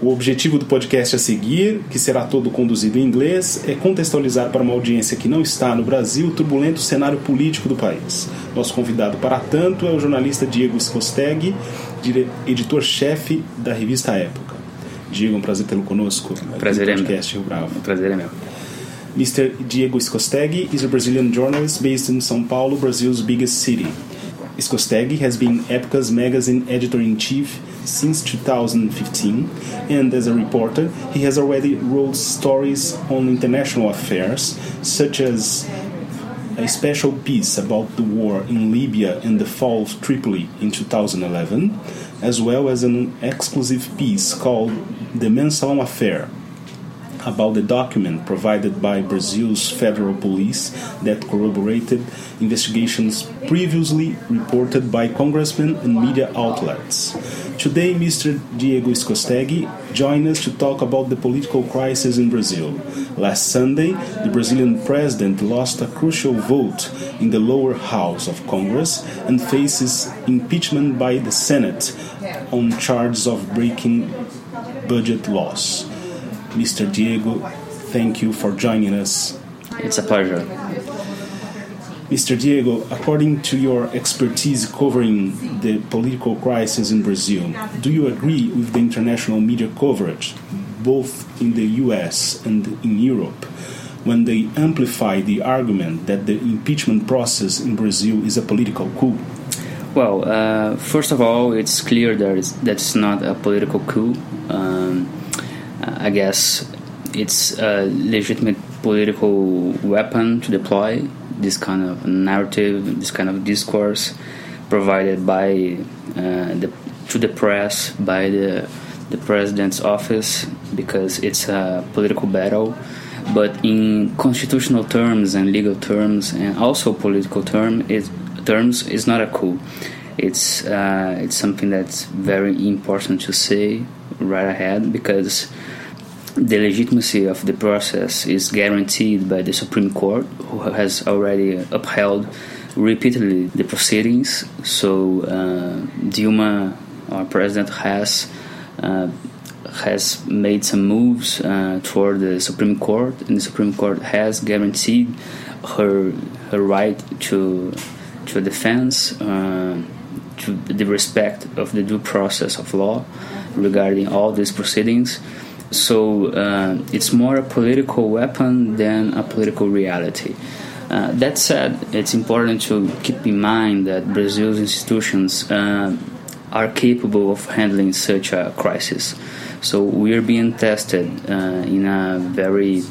O objetivo do podcast a seguir, que será todo conduzido em inglês, é contextualizar para uma audiência que não está no Brasil o turbulento cenário político do país. Nosso convidado para tanto é o jornalista Diego Scosteg, editor-chefe da revista Época. Diego, é um prazer tê-lo conosco. Prazer é podcast meu. Rio Bravo. Prazer é meu. Mr. Diego Scosteg is a Brazilian journalist based in São Paulo, Brazil's biggest city. Escosteguy has been Epoca's magazine editor-in-chief since 2015, and as a reporter, he has already wrote stories on international affairs, such as a special piece about the war in Libya and the fall of Tripoli in 2011, as well as an exclusive piece called The Mensalão Affair about the document provided by Brazil's federal police that corroborated investigations previously reported by congressmen and media outlets. Today, Mr. Diego Escosteguy joined us to talk about the political crisis in Brazil. Last Sunday, the Brazilian president lost a crucial vote in the lower house of Congress and faces impeachment by the Senate on charges of breaking budget laws. Mr. Diego, thank you for joining us. It's a pleasure. Mr. Diego, according to your expertise covering the political crisis in Brazil, do you agree with the international media coverage, both in the US and in Europe, when they amplify the argument that the impeachment process in Brazil is a political coup? Well, uh, first of all, it's clear that it's, that's not a political coup. Um, I guess it's a legitimate political weapon to deploy this kind of narrative, this kind of discourse provided by uh, the to the press by the the president's office because it's a political battle. But in constitutional terms and legal terms, and also political term, it, terms, is not a coup. It's uh, it's something that's very important to say right ahead because the legitimacy of the process is guaranteed by the Supreme Court, who has already upheld repeatedly the proceedings. So uh, Dilma, our president, has uh, has made some moves uh, toward the Supreme Court, and the Supreme Court has guaranteed her her right to to defense, uh, to the respect of the due process of law regarding all these proceedings. So uh, it's more a political weapon than a political reality. Uh, that said, it's important to keep in mind that Brazil's institutions uh, are capable of handling such a crisis. So we're being tested uh, in a very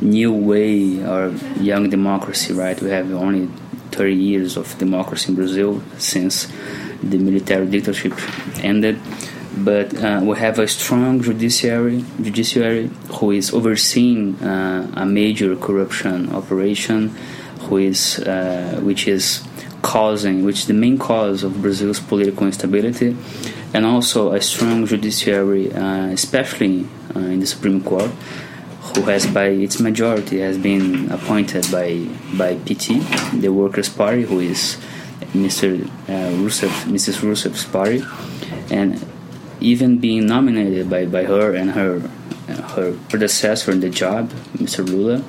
new way, our young democracy, right? We have only 30 years of democracy in Brazil since the military dictatorship ended but uh, we have a strong judiciary, judiciary who is overseeing uh, a major corruption operation, who is uh, which is causing, which is the main cause of Brazil's political instability, and also a strong judiciary, uh, especially uh, in the Supreme Court, who has by its majority has been appointed by by PT, the Workers' Party, who is Mr. Uh, Rousseff, Mrs. Rousseff's party, and even being nominated by, by her and her her predecessor in the job, Mr. Lula,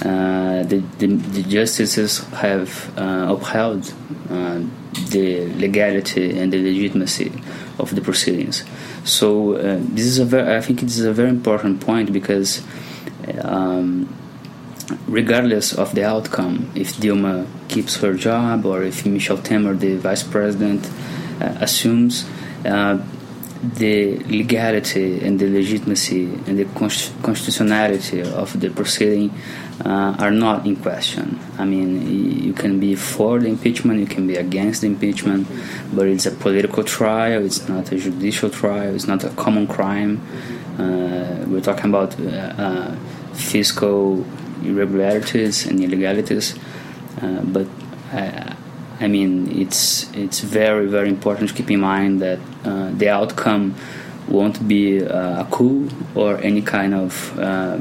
uh, the, the, the, justices have uh, upheld uh, the legality and the legitimacy of the proceedings. So uh, this is a very, I think it is a very important point because um, regardless of the outcome, if Dilma keeps her job or if Michel Temer, the vice president, uh, assumes uh, the legality and the legitimacy and the constitutionality of the proceeding uh, are not in question. I mean, you can be for the impeachment, you can be against the impeachment, but it's a political trial, it's not a judicial trial, it's not a common crime. Uh, we're talking about uh, fiscal irregularities and illegalities. Uh, but I, I, mean, it's it's very very important to keep in mind that uh, the outcome won't be uh, a coup or any kind of uh,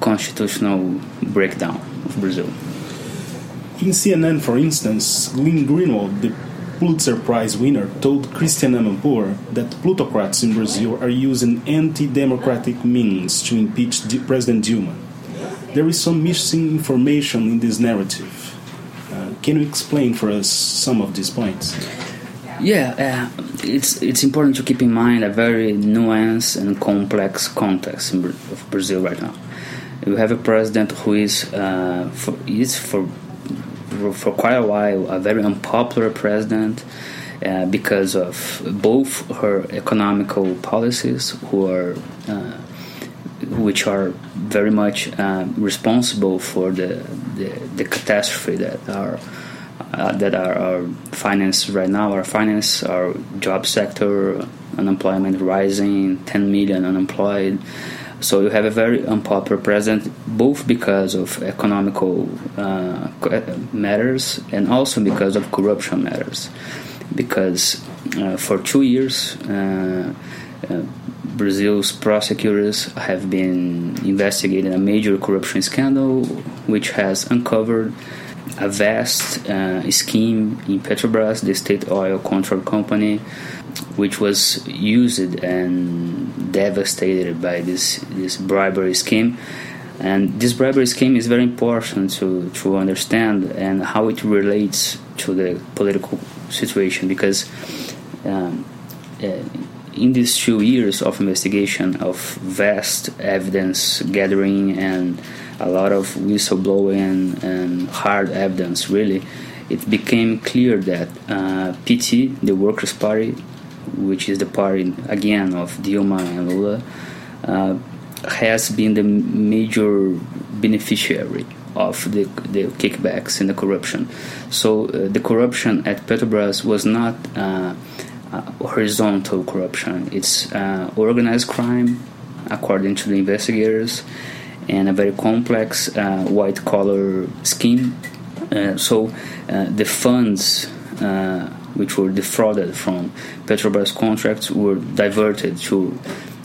constitutional breakdown of Brazil. In CNN, for instance, Glenn Greenwald, the Pulitzer Prize winner, told Christiane Amanpour that plutocrats in Brazil are using anti democratic means to impeach President Dilma. There is some missing information in this narrative. Can you explain for us some of these points? Yeah, uh, it's it's important to keep in mind a very nuanced and complex context of Brazil right now. We have a president who is uh, for, is for for quite a while a very unpopular president uh, because of both her economical policies, who are uh, which are very much uh, responsible for the, the, the catastrophe that are uh, that our finance right now. Our finance, our job sector, unemployment rising, 10 million unemployed. So you have a very unpopular president, both because of economical uh, matters and also because of corruption matters. Because uh, for two years, uh, uh Brazil's prosecutors have been investigating a major corruption scandal, which has uncovered a vast uh, scheme in Petrobras, the state oil control company, which was used and devastated by this this bribery scheme. And this bribery scheme is very important to, to understand and how it relates to the political situation because um, uh, in these two years of investigation of vast evidence gathering and a lot of whistleblowing and hard evidence, really, it became clear that uh, PT, the Workers' Party, which is the party again of Dilma and Lula, uh, has been the major beneficiary of the, the kickbacks and the corruption. So uh, the corruption at Petrobras was not uh, horizontal corruption; it's uh, organized crime, according to the investigators and a very complex uh, white collar scheme. Uh, so uh, the funds uh, which were defrauded from Petrobras contracts were diverted to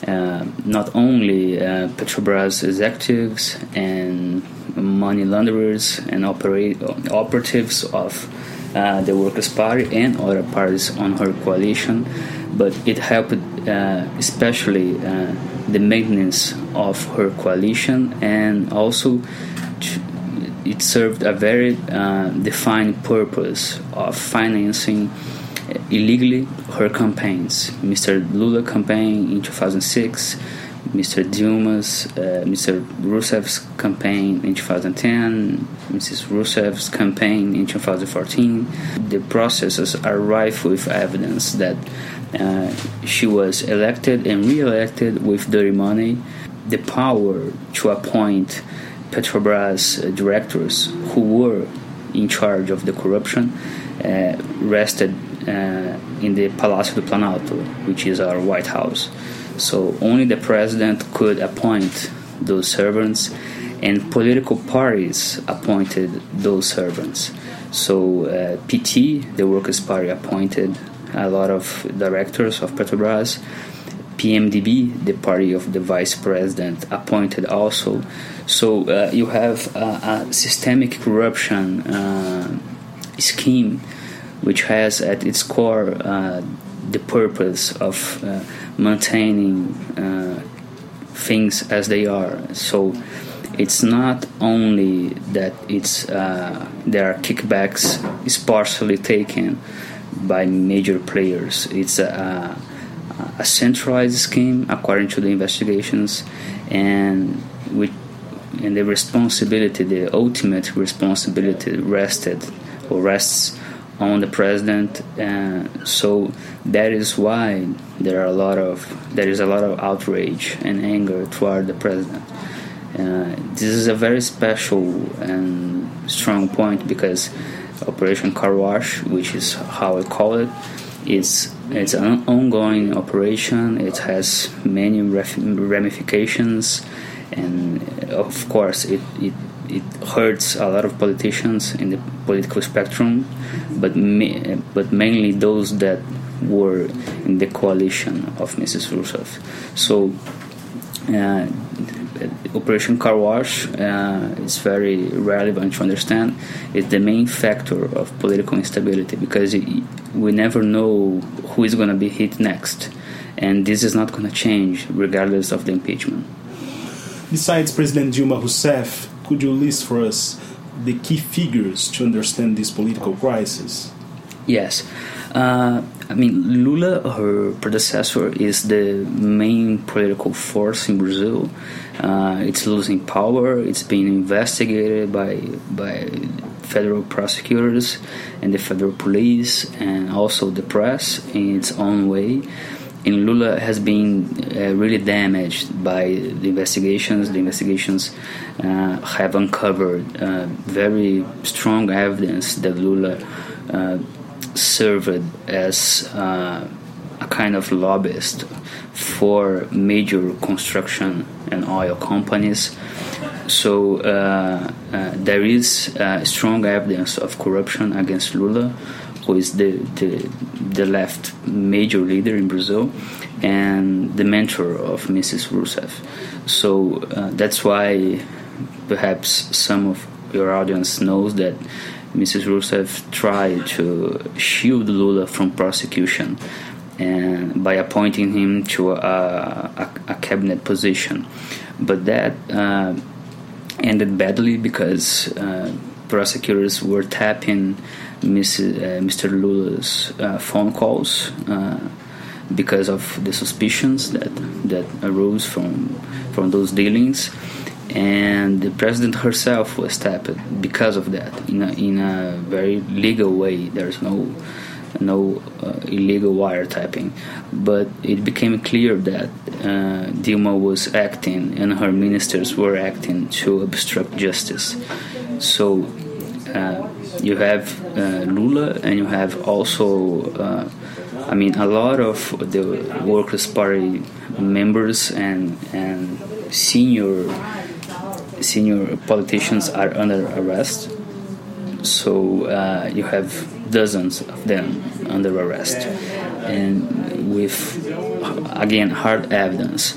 uh, not only uh, Petrobras executives and money launderers and operate, operatives of Uh, the Workers' Party and other parties on her coalition, but it helped uh, especially uh, the maintenance of her coalition and also it served a very uh, defined purpose of financing illegally her campaigns. Mr. Lula campaign in 2006, Mr. Dilma's, uh, Mr. Rousseff's campaign in 2010, Mrs. Rousseff's campaign in 2014. The processes are rife with evidence that uh, she was elected and re-elected with dirty money. The power to appoint Petrobras directors who were in charge of the corruption uh, rested uh, in the Palácio do Planalto, which is our White House. So only the president could appoint those servants, and political parties appointed those servants. So uh, PT, the Workers' Party, appointed a lot of directors of Petrobras. PMDB, the party of the vice president, appointed also. So uh, you have a, a systemic corruption uh, scheme which has at its core uh, the purpose of uh, maintaining uh, things as they are. So it's not only that it's uh, there are kickbacks is partially taken by major players. It's a, a centralized scheme according to the investigations, and with and the responsibility, the ultimate responsibility, rested or rests on the president. And so that is why there are a lot of there is a lot of outrage and anger toward the president. Uh, this is a very special and strong point because Operation Car Wash, which is how I call it. It's it's an ongoing operation. It has many ramifications, and of course, it, it it hurts a lot of politicians in the political spectrum, but ma- but mainly those that were in the coalition of Mrs. Rousseff. So. Uh, Operation Car Wash uh, is very relevant to understand. It's the main factor of political instability because it, we never know who is going to be hit next, and this is not going to change regardless of the impeachment. Besides President Dilma Rousseff, could you list for us the key figures to understand this political crisis? Yes. Uh, I mean, Lula, her predecessor, is the main political force in Brazil. Uh, it's losing power. It's being investigated by by federal prosecutors and the federal police, and also the press in its own way and Lula has been uh, really damaged by the investigations. The investigations uh, have uncovered uh, very strong evidence that Lula uh, served as uh, a kind of lobbyist for major construction and oil companies. So uh, there is strong evidence of corruption against Lula who is the, the, the left major leader in Brazil and the mentor of Mrs. Rousseff. So uh, that's why perhaps some of your audience knows that Mrs. Rousseff tried to shield Lula from prosecution and by appointing him to a, a, a cabinet position. But that uh, ended badly because uh, prosecutors were tapping Mr. Uh, Lula's phone calls uh, because of the suspicions that that arose from from those dealings, and the president herself was tapped because of that in a, in a very legal way. There's no no uh, illegal wiretapping, but it became clear that uh, Dilma was acting and her ministers were acting to obstruct justice. So you have uh, Lula and you have also, uh, I mean, a lot of the Workers' Party members and and senior senior politicians are under arrest. So uh, you have dozens of them under arrest, and with again hard evidence.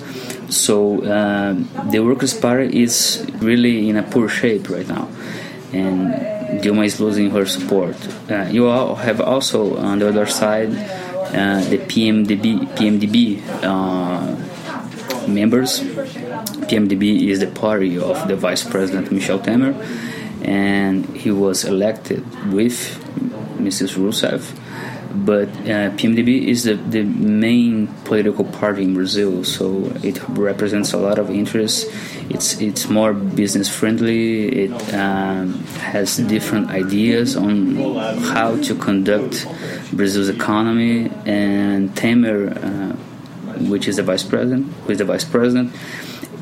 So uh, the Workers' Party is really in a poor shape right now, and Dilma is losing her support. Uh, you all have also on the other side uh, the PMDB PMDB uh, members. PMDB is the party of the Vice President Michel Temer, and he was elected with Mrs. Rousseff but uh, PMDB is the, the main political party in Brazil, so it represents a lot of interests. It's it's more business friendly. It um, has different ideas on how to conduct Brazil's economy. And Temer, uh, which is the vice president, who is the vice president,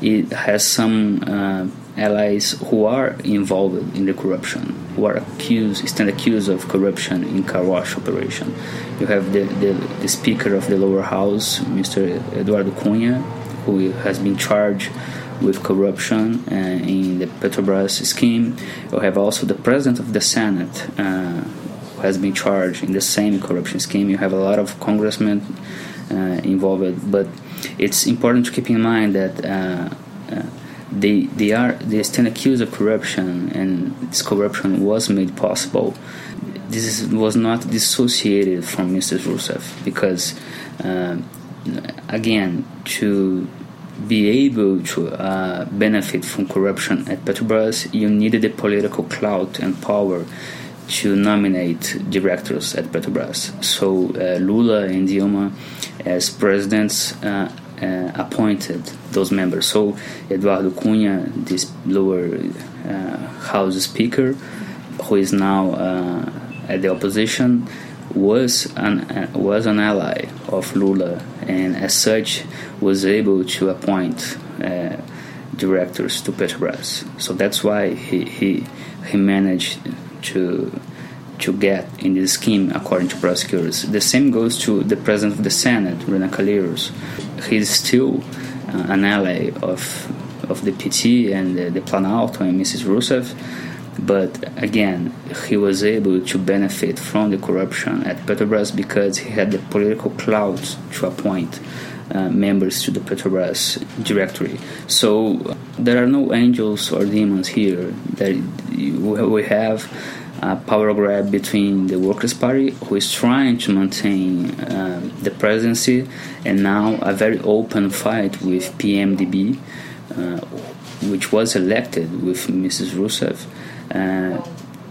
it has some uh, allies who are involved in the corruption, who are accused, stand accused of corruption in car wash operation. You have the, the, the Speaker of the lower house, Mr. Eduardo Cunha, who has been charged with corruption uh, in the Petrobras scheme. You have also the President of the Senate, uh, who has been charged in the same corruption scheme. You have a lot of congressmen uh, involved, but it's important to keep in mind that uh, uh, they they are they stand accused of corruption, and this corruption was made possible. This is, was not dissociated from Mrs. Rousseff because, uh, again, to be able to uh, benefit from corruption at Petrobras, you needed the political clout and power to nominate directors at Petrobras. So uh, Lula and Dilma, as presidents, uh, uh, appointed those members. So Eduardo Cunha, this lower uh, house speaker, who is now uh, at the opposition, was an uh, was an ally of Lula, and as such was able to appoint uh, directors to Petrobras. So that's why he he, he managed to to get in this scheme, according to prosecutors. The same goes to the president of the Senate, Renan Calheiros. He's still uh, an ally of of the PT and the, the Planalto and Mrs. Rousseff. But again, he was able to benefit from the corruption at Petrobras because he had the political clout to appoint uh, members to the Petrobras directory. So uh, there are no angels or demons here. That we have a power grab between the Workers' Party, who is trying to maintain uh, the presidency, and now a very open fight with PMDB, uh, which was elected with Mrs. Rousseff uh,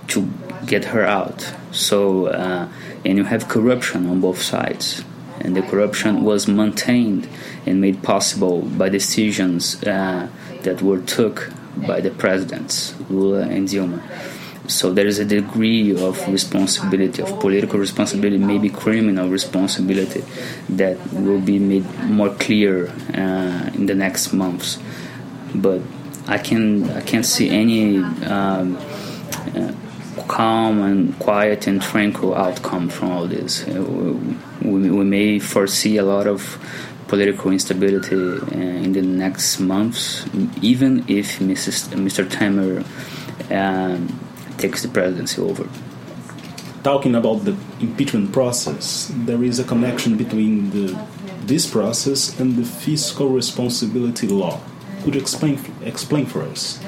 to get her out. So, uh, and you have corruption on both sides. And the corruption was maintained and made possible by decisions uh, that were took by the presidents, Lula and Dilma. So there is a degree of responsibility, of political responsibility, maybe criminal responsibility, that will be made more clear uh, in the next months. But I can I can't see any um, uh, calm and quiet and tranquil outcome from all this. Uh, we, we may foresee a lot of political instability uh, in the next months, even if Mrs. Mr. Temer um, takes the presidency over. Talking about the impeachment process, there is a connection between the, this process and the fiscal responsibility law. Could you explain explain for us?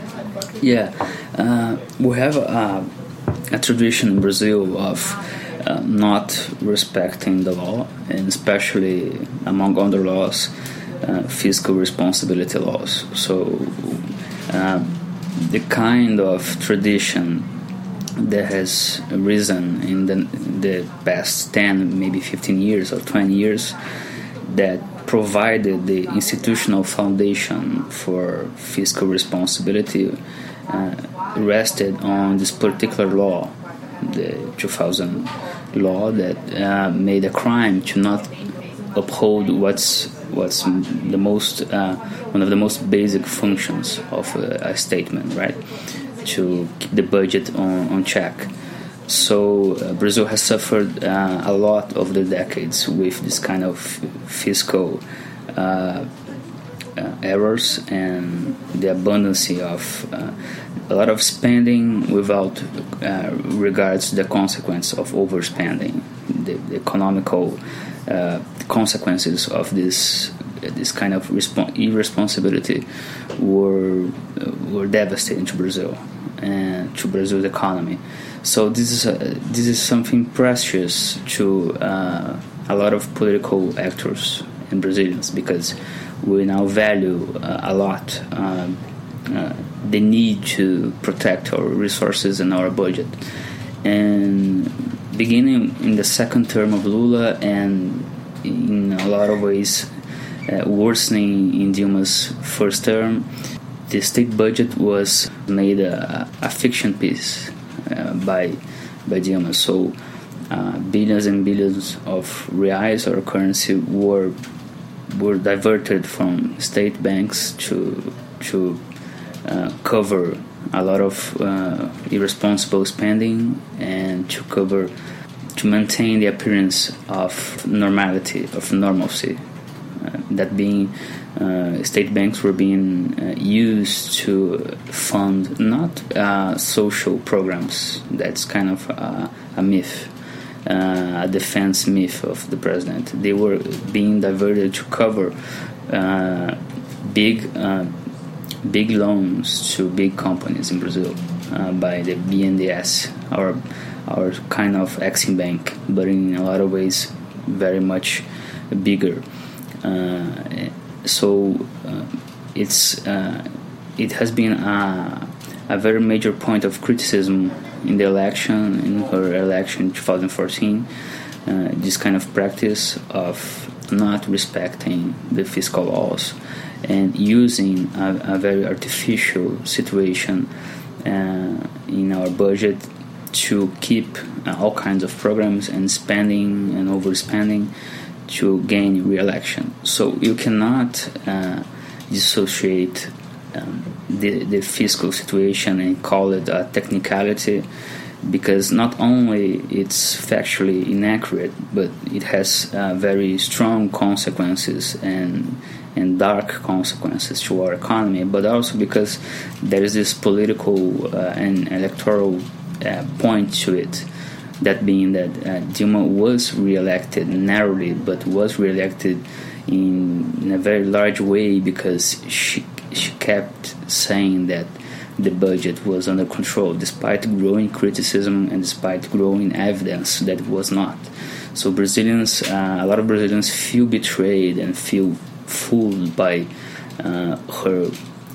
Yeah, uh, we have a, a, tradition in Brazil of uh, not respecting the law, and especially among other laws, uh, fiscal responsibility laws. So, uh, the kind of tradition that has risen in the, the past 10, maybe 15 years or 20 years that provided the institutional foundation for fiscal responsibility uh, rested on this particular law, the 2000 law that uh, made a crime to not uphold what's what's the most uh, one of the most basic functions of a, a statement, right? To keep the budget on, on check. So uh, Brazil has suffered uh, a lot over the decades with this kind of fiscal uh, uh errors and the abundance of uh, a lot of spending without uh, regards to the consequence of overspending, the, the economical consequences of this this kind of irresponsibility were were devastating to Brazil to Brazil's economy. So this is a, this is something precious to uh, a lot of political actors and Brazilians because we now value uh, a lot uh, the need to protect our resources and our budget. And beginning in the second term of Lula and in a lot of ways uh, worsening in Dilma's first term, the state budget was made a, a fiction piece uh, by by Dilma. So uh, billions and billions of reais or currency were were diverted from state banks to to uh, cover a lot of uh, irresponsible spending and to cover to maintain the appearance of normality of normalcy uh, that being uh, state banks were being uh, used to fund not uh, social programs. That's kind of a myth, uh, a defense myth of the president. They were being diverted to cover uh, big, big loans to big companies in Brazil by the BNDES, our our kind of Exim Bank, but in a lot of ways very much bigger. Uh, so uh, it's uh, it has been a, a very major point of criticism in the election in her election in 2014 uh, this kind of practice of not respecting the fiscal laws and using a, a very artificial situation uh, in our budget to keep uh, all kinds of programs and spending and overspending to gain re-election. So you cannot uh, dissociate um, the, the fiscal situation and call it a technicality because not only it's factually inaccurate, but it has uh, very strong consequences and and dark consequences to our economy, but also because there is this political uh, and electoral uh, point to it. That being that uh, Dilma was re-elected narrowly, but was re-elected in, in a very large way because she she kept saying that the budget was under control, despite growing criticism and despite growing evidence that it was not. So Brazilians, uh, a lot of Brazilians feel betrayed and feel fooled by uh, her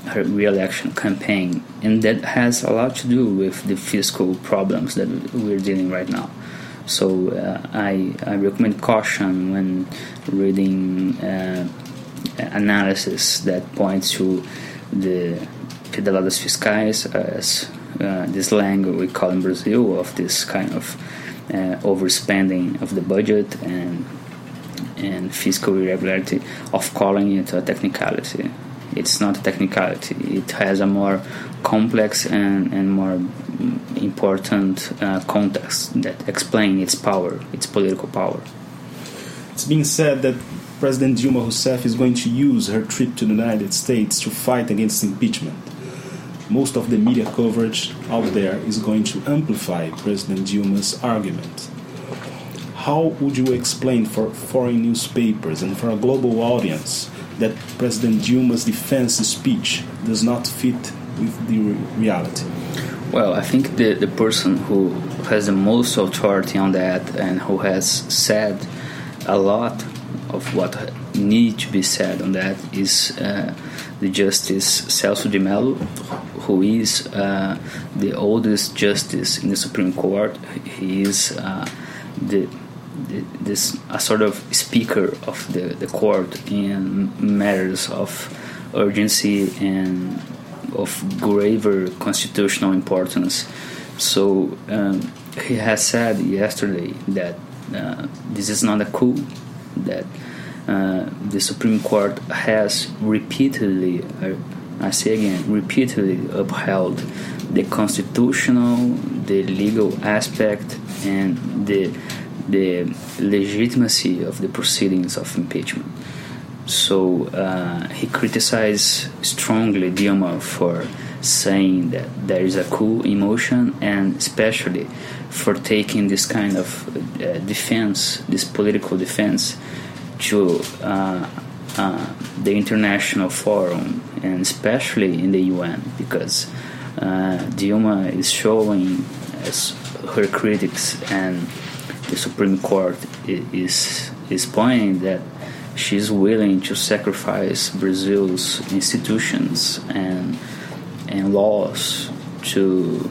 her re-election campaign, and that has a lot to do with the fiscal problems that we're dealing right now. So uh, I I recommend caution when reading uh, analysis that points to the pedaladas fiscais as uh, this language we call in Brazil of this kind of uh, overspending of the budget and and fiscal irregularity of calling it a technicality. It's not a technicality. It has a more complex and, and more important uh, context that explain its power, its political power. It's being said that President Dilma Rousseff is going to use her trip to the United States to fight against impeachment. Most of the media coverage out there is going to amplify President Dilma's argument how would you explain for foreign newspapers and for a global audience that President Dilma's defense speech does not fit with the reality? Well, I think the, the person who has the most authority on that and who has said a lot of what need to be said on that is uh, the Justice Celso de Mello, who is uh, the oldest justice in the Supreme Court. He is uh, the this a sort of speaker of the, the court in matters of urgency and of graver constitutional importance. So um, he has said yesterday that uh, this is not a coup, that uh, the Supreme Court has repeatedly, uh, I say again, repeatedly upheld the constitutional, the legal aspect, and the the legitimacy of the proceedings of impeachment. So uh, he criticized strongly Dilma for saying that there is a coup in motion, and especially for taking this kind of uh, defense, this political defense, to uh, uh the international forum, and especially in the UN, because uh, Dilma is showing her critics and the Supreme Court is is pointing that she's willing to sacrifice Brazil's institutions and and laws to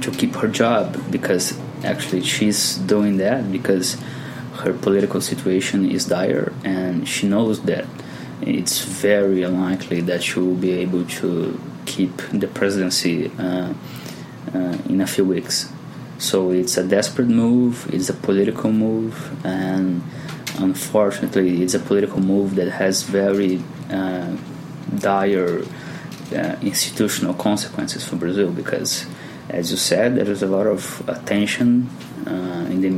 to keep her job because actually she's doing that because her political situation is dire and she knows that. It's very unlikely that she will be able to keep the presidency uh, uh, in a few weeks so it's a desperate move, it's a political move, and unfortunately, it's a political move that has very uh, dire uh, institutional consequences for Brazil because, as you said, there is a lot of attention uh, in the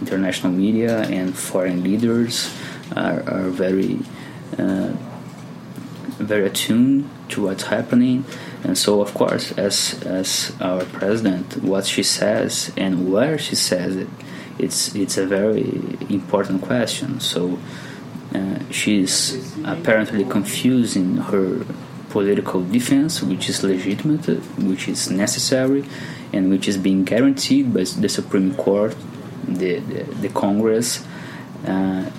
international media, and foreign leaders are, are very, uh, very attuned to what's happening and so, of course, as as our president, what she says and where she says it, it's it's a very important question. So uh, she's apparently confusing her political defense, which is legitimate, which is necessary, and which is being guaranteed by the Supreme Court, the the, the Congress. Uh,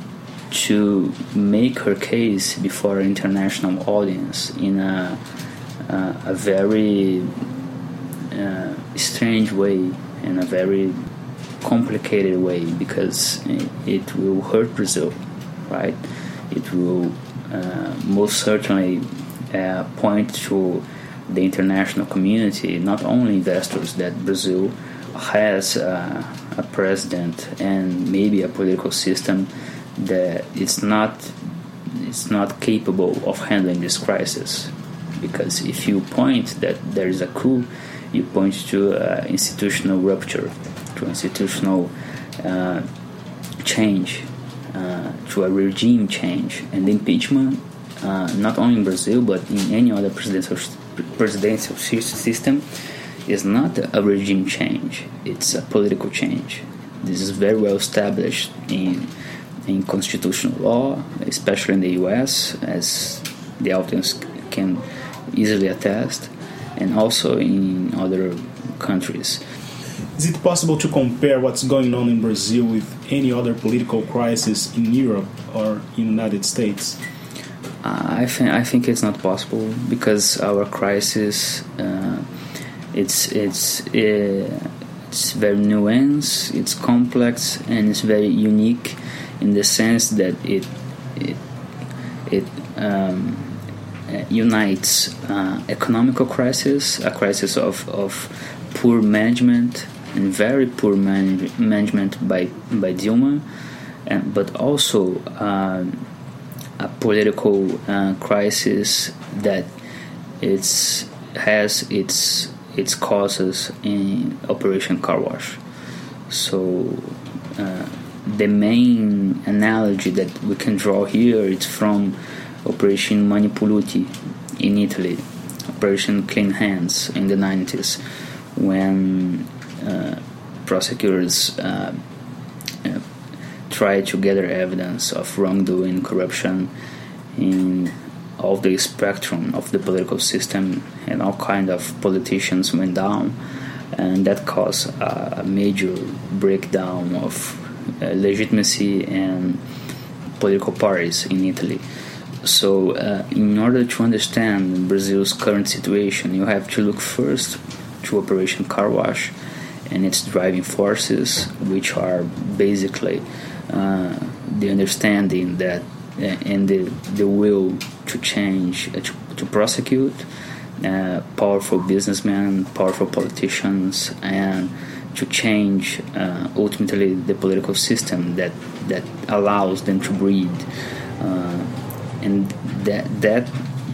to make her case before an international audience in a a very uh, strange way and a very complicated way because it, will hurt Brazil, right? It will uh, most certainly uh, point to the international community, not only investors, that Brazil has uh, a president and maybe a political system that it's not it's not capable of handling this crisis because if you point that there is a coup you point to uh, institutional rupture, to institutional uh, change, uh, to a regime change, and impeachment. Uh, not only in Brazil but in any other presidential presidential system is not a regime change; it's a political change. This is very well established in in constitutional law, especially in the U.S., as the audience can easily attest, and also in other countries. Is it possible to compare what's going on in Brazil with any other political crisis in Europe or in the United States? I think I think it's not possible because our crisis uh, it's it's uh, it's very nuanced, it's complex, and it's very unique in the sense that it it it um, unites uh, economical crisis, a crisis of, of poor management and very poor manage- management by by Dilma, and, but also uh, a political uh, crisis that it's has its its causes in Operation Car Wash. So uh, the main analogy that we can draw here is from Operation Mani Pulite in Italy, Operation Clean Hands in the 90s, when uh, prosecutors uh, uh, tried to gather evidence of wrongdoing, corruption in all the spectrum of the political system, and all kind of politicians went down, and that caused a major breakdown of uh, legitimacy and political parties in Italy. So, uh, in order to understand Brazil's current situation, you have to look first to Operation Car Wash and its driving forces, which are basically uh, the understanding that uh, and the, the will to change, uh, to, to prosecute uh, powerful businessmen, powerful politicians, and to change uh, ultimately the political system that that allows them to breed, and that that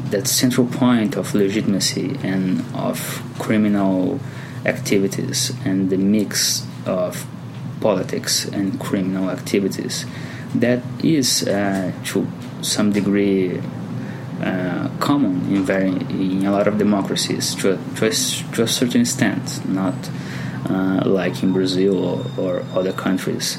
that central point of legitimacy and of criminal activities and the mix of politics and criminal activities that is uh, to some degree uh, common in very in a lot of democracies to a, to to a certain extent, not uh, like in Brazil or, or other countries.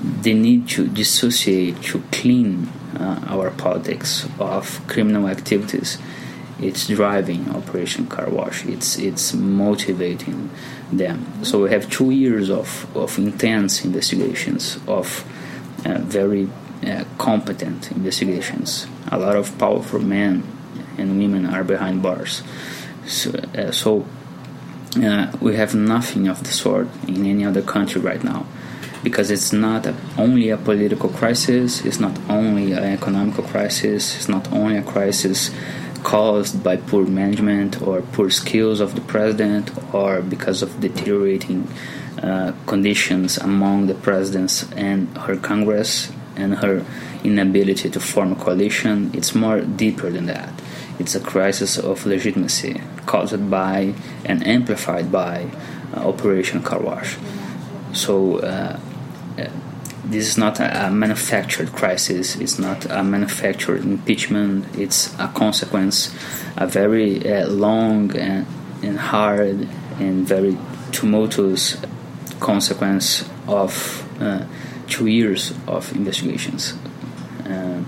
The need to dissociate, to clean uh, our politics of criminal activities, it's driving Operation Car Wash. It's it's motivating them. So we have two years of, of intense investigations, of uh, very uh, competent investigations. A lot of powerful men and women are behind bars. So, uh, so uh, we have nothing of the sort in any other country right now because it's not only a political crisis, it's not only an economical crisis, it's not only a crisis caused by poor management or poor skills of the president or because of deteriorating uh, conditions among the presidents and her Congress and her inability to form a coalition. It's more deeper than that. It's a crisis of legitimacy caused by and amplified by uh, Operation Car Wash. So, uh, this is not a, manufactured crisis, it's not a manufactured impeachment, it's a consequence, a very uh, long and, and hard and very tumultuous consequence of uh, two years of investigations. Uh,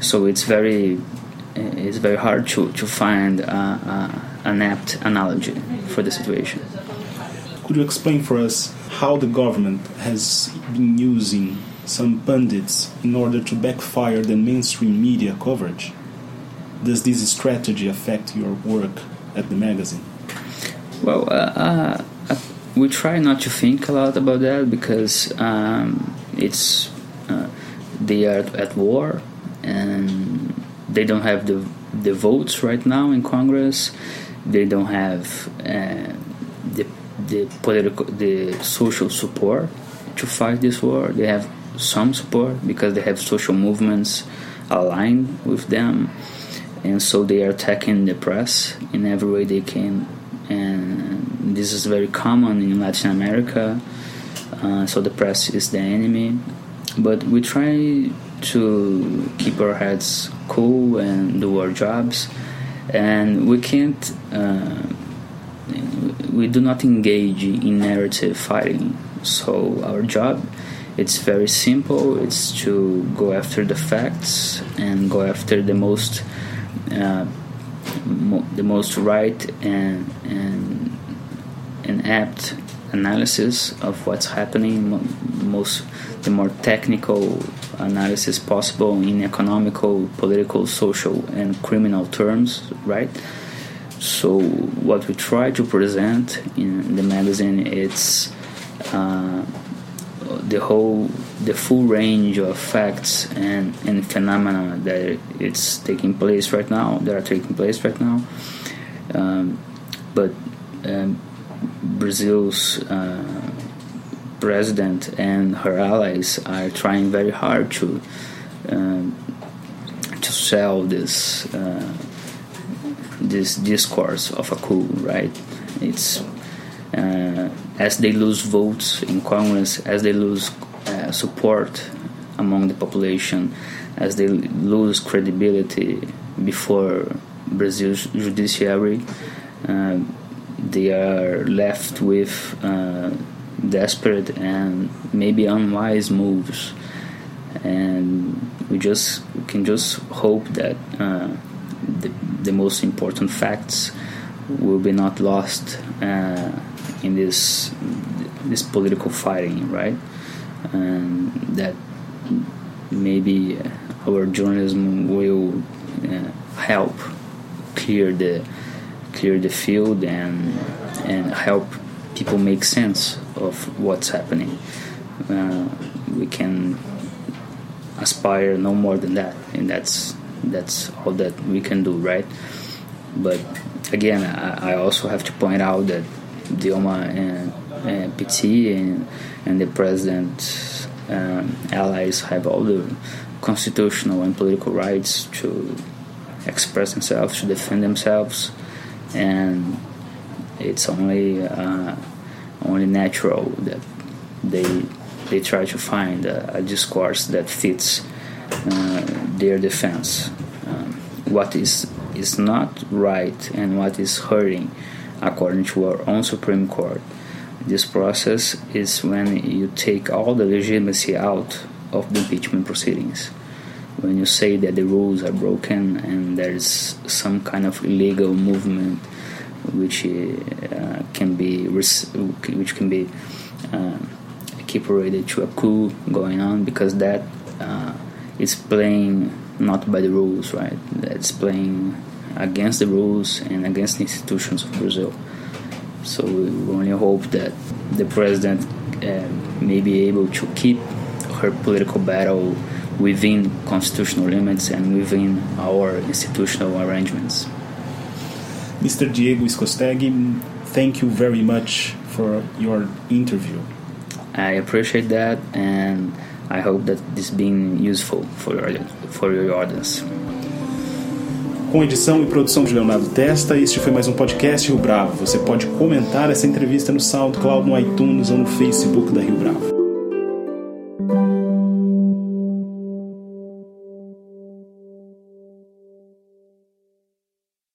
so it's very it's very hard to, to find an apt analogy for the situation. Could you explain for us how the government has been using some pundits in order to backfire the mainstream media coverage? Does this strategy affect your work at the magazine? Well, uh, uh, we try not to think a lot about that because um, it's uh, they are at war and they don't have the the votes right now in Congress. They don't have uh, the the political the social support to fight this war. They have some support because they have social movements aligned with them, and so they are attacking the press in every way they can and this is very common in Latin America. Uh, so the press is the enemy, but we try to keep our heads cool and do our jobs, and we can't. Uh, we do not engage in narrative fighting. So our job it's very simple. It's to go after the facts and go after the most uh, mo- the most right and and and apt analysis of what's happening. Most the more technical analysis possible in economical, political, social, and criminal terms. Right. So what we try to present in the magazine it's. Uh, the whole the full range of facts and, and phenomena that it's taking place right now that are taking place right now um, but um, Brazil's uh, president and her allies are trying very hard to um, to sell this uh, this discourse of a coup right it's uh, as they lose votes in Congress, as they lose uh, support among the population, as they lose credibility before Brazil's judiciary, uh, they are left with uh, desperate and maybe unwise moves. And we just we can just hope that uh, the, the most important facts will be not lost uh, in this this political fighting, right? And that maybe our journalism will uh, help clear the clear the field and and help people make sense of what's happening. Uh, we can aspire no more than that, and that's that's all that we can do, right? But again, I, I also have to point out that Dilma and, and PT and, and the president's um, allies have all the constitutional and political rights to express themselves, to defend themselves, and it's only uh, only natural that they they try to find a, a discourse that fits their defense. Um, what is is not right and what is hurting according to our own Supreme Court. This process is when you take all the legitimacy out of the impeachment proceedings. When you say that the rules are broken and there's some kind of illegal movement which uh, can be which can be uh, to a coup going on because that uh, is playing not by the rules, right? It's playing against the rules and against the institutions of Brazil. So we only hope that the president uh, may be able to keep her political battle within constitutional limits and within our institutional arrangements. Mr. Diego Escosteguy, thank you very much for your interview. I appreciate that and I hope that this been useful for your, for your audience. Com edição e produção de Leonardo Testa, este foi mais um podcast Rio Bravo. Você pode comentar essa entrevista no SoundCloud, no iTunes ou no Facebook da Rio Bravo.